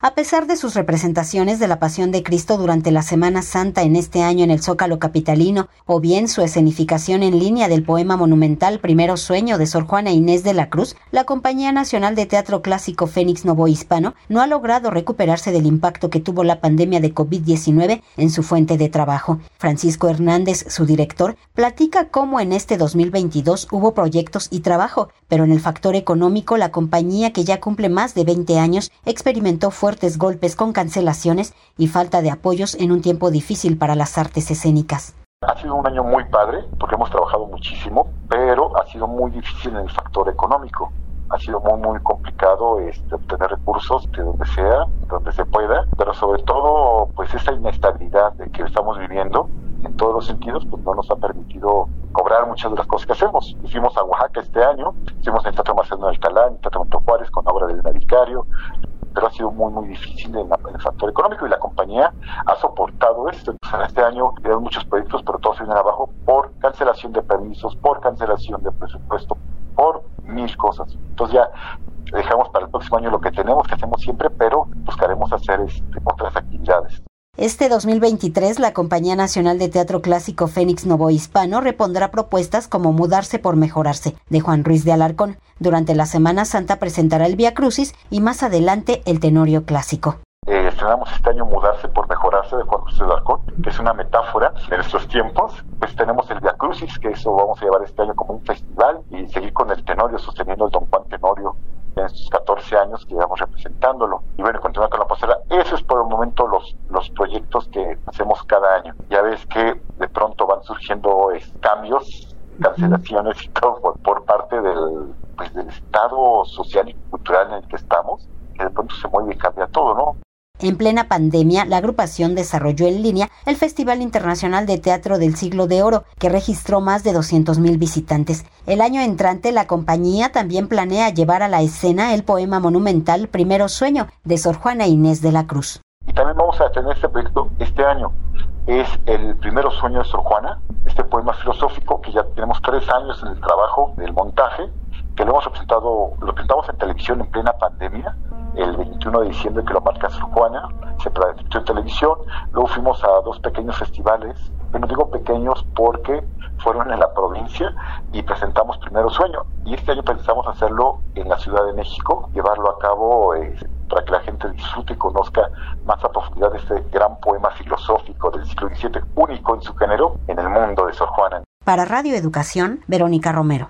A pesar de sus representaciones de la Pasión de Cristo durante la Semana Santa en este año en el Zócalo Capitalino, o bien su escenificación en línea del poema monumental Primero Sueño de Sor Juana Inés de la Cruz, la Compañía Nacional de Teatro Clásico Fénix Novo Hispano no ha logrado recuperarse del impacto que tuvo la pandemia de COVID-19 en su fuente de trabajo. Francisco Hernández, su director, platica cómo en este 2022 hubo proyectos y trabajo, pero en el factor económico la compañía que ya cumple más de 20 años experimentó fuertes golpes con cancelaciones y falta de apoyos en un tiempo difícil para las artes escénicas. Ha sido un año muy padre porque hemos trabajado muchísimo, pero ha sido muy difícil en el factor económico. Ha sido muy, muy complicado este, obtener recursos de donde sea, donde se pueda, pero sobre todo, pues esa inestabilidad que estamos viviendo en todos los sentidos, pues no nos ha permitido cobrar muchas de las cosas que hacemos. Hicimos a Oaxaca este año, hicimos en el Teatro Marcelo de Alcalá, en el Teatro Monto Juárez, con obra del Navicario, pero ha sido muy, muy difícil en, el factor económico y la compañía ha soportado esto. en este año quedaron muchos proyectos, pero todos se vienen abajo por cancelación de permisos, por cancelación de presupuesto, por mil cosas. Entonces ya dejamos para el próximo año lo que tenemos, que hacemos siempre, pero buscaremos hacer este, otras actividades. Este 2023, la Compañía Nacional de Teatro Clásico Fénix Novo Hispano repondrá propuestas como Mudarse por Mejorarse, de Juan Ruiz de Alarcón. Durante la Semana Santa presentará el Via Crucis y más adelante el Tenorio Clásico. Eh, estrenamos este año Mudarse por Mejorarse de Juan Ruiz de Alarcón, que es una metáfora de nuestros tiempos. Pues tenemos el Via Crucis, que eso vamos a llevar este año como un festival, y seguir con el Tenorio, sosteniendo el Don Juan Tenorio en estos 14 años que llevamos representándolo. Y bueno, continuar con la pasarela. Eso es por el momento los, los proyectos que hacemos cada año. Ya ves que de pronto van surgiendo cambios, cancelaciones y todo por, por parte del, pues, del estado social y cultural en el que estamos, que de pronto se mueve y cambia todo, ¿no? En plena pandemia, la agrupación desarrolló en línea el Festival Internacional de Teatro del Siglo de Oro, que registró más de 200.000 visitantes. El año entrante, la compañía también planea llevar a la escena el poema monumental Primero Sueño de Sor Juana Inés de la Cruz. También vamos a tener este proyecto este año. Es el Primero Sueño de Sor Juana, este poema filosófico que ya tenemos tres años en el trabajo del montaje, que lo hemos presentado, lo presentamos en televisión en plena pandemia el 21 de diciembre que lo marca Sor Juana, se transmitió en televisión, luego fuimos a dos pequeños festivales, pero digo pequeños porque fueron en la provincia y presentamos Primero Sueño. Y este año pensamos hacerlo en la Ciudad de México, llevarlo a cabo eh, para que la gente disfrute y conozca más a profundidad este gran poema filosófico del siglo XVII, único en su género en el mundo de Sor Juana. Para Radio Educación, Verónica Romero.